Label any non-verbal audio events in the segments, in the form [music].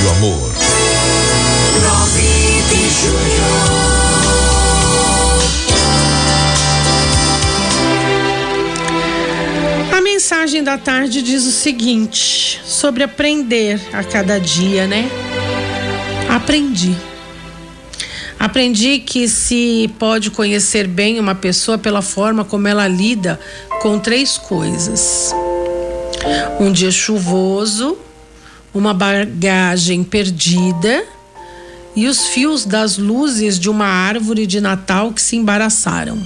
Rádio Amor. 9 de julho. A mensagem da tarde diz o seguinte: sobre aprender a cada dia, né? Aprendi. Aprendi que se pode conhecer bem uma pessoa pela forma como ela lida com três coisas: um dia chuvoso, uma bagagem perdida e os fios das luzes de uma árvore de Natal que se embaraçaram.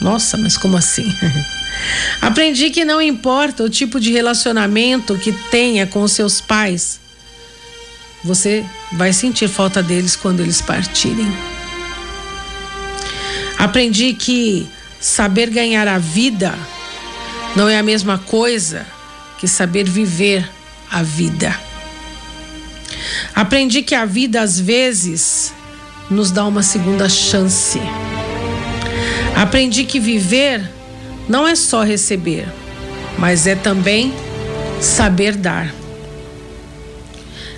Nossa, mas como assim? [laughs] Aprendi que não importa o tipo de relacionamento que tenha com seus pais, você vai sentir falta deles quando eles partirem. Aprendi que saber ganhar a vida não é a mesma coisa que saber viver a vida. Aprendi que a vida às vezes nos dá uma segunda chance. Aprendi que viver não é só receber, mas é também saber dar.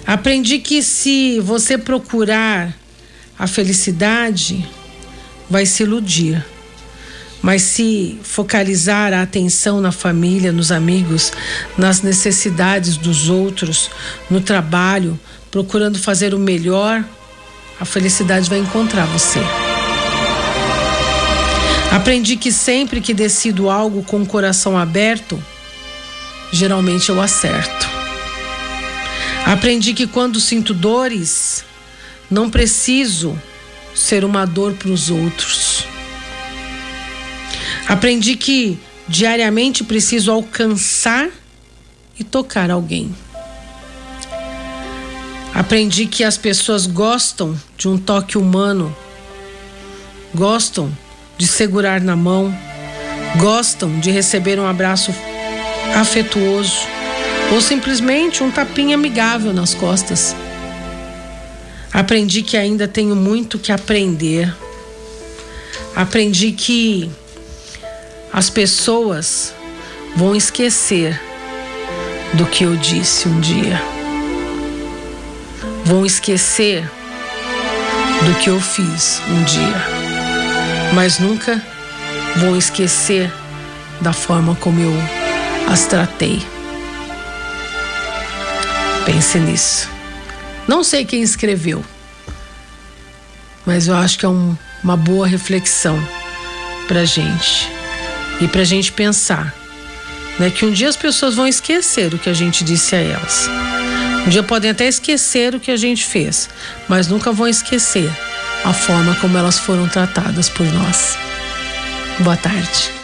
Aprendi que se você procurar a felicidade, vai se iludir. Mas se focalizar a atenção na família, nos amigos, nas necessidades dos outros, no trabalho, procurando fazer o melhor, a felicidade vai encontrar você. Aprendi que sempre que decido algo com o coração aberto, geralmente eu acerto. Aprendi que quando sinto dores, não preciso ser uma dor para os outros. Aprendi que diariamente preciso alcançar e tocar alguém. Aprendi que as pessoas gostam de um toque humano, gostam de segurar na mão, gostam de receber um abraço afetuoso ou simplesmente um tapinha amigável nas costas. Aprendi que ainda tenho muito que aprender. Aprendi que as pessoas vão esquecer do que eu disse um dia. Vão esquecer do que eu fiz um dia. Mas nunca vão esquecer da forma como eu as tratei. Pense nisso. Não sei quem escreveu, mas eu acho que é um, uma boa reflexão para gente e para gente pensar, né, que um dia as pessoas vão esquecer o que a gente disse a elas. Um dia podem até esquecer o que a gente fez, mas nunca vão esquecer a forma como elas foram tratadas por nós. Boa tarde.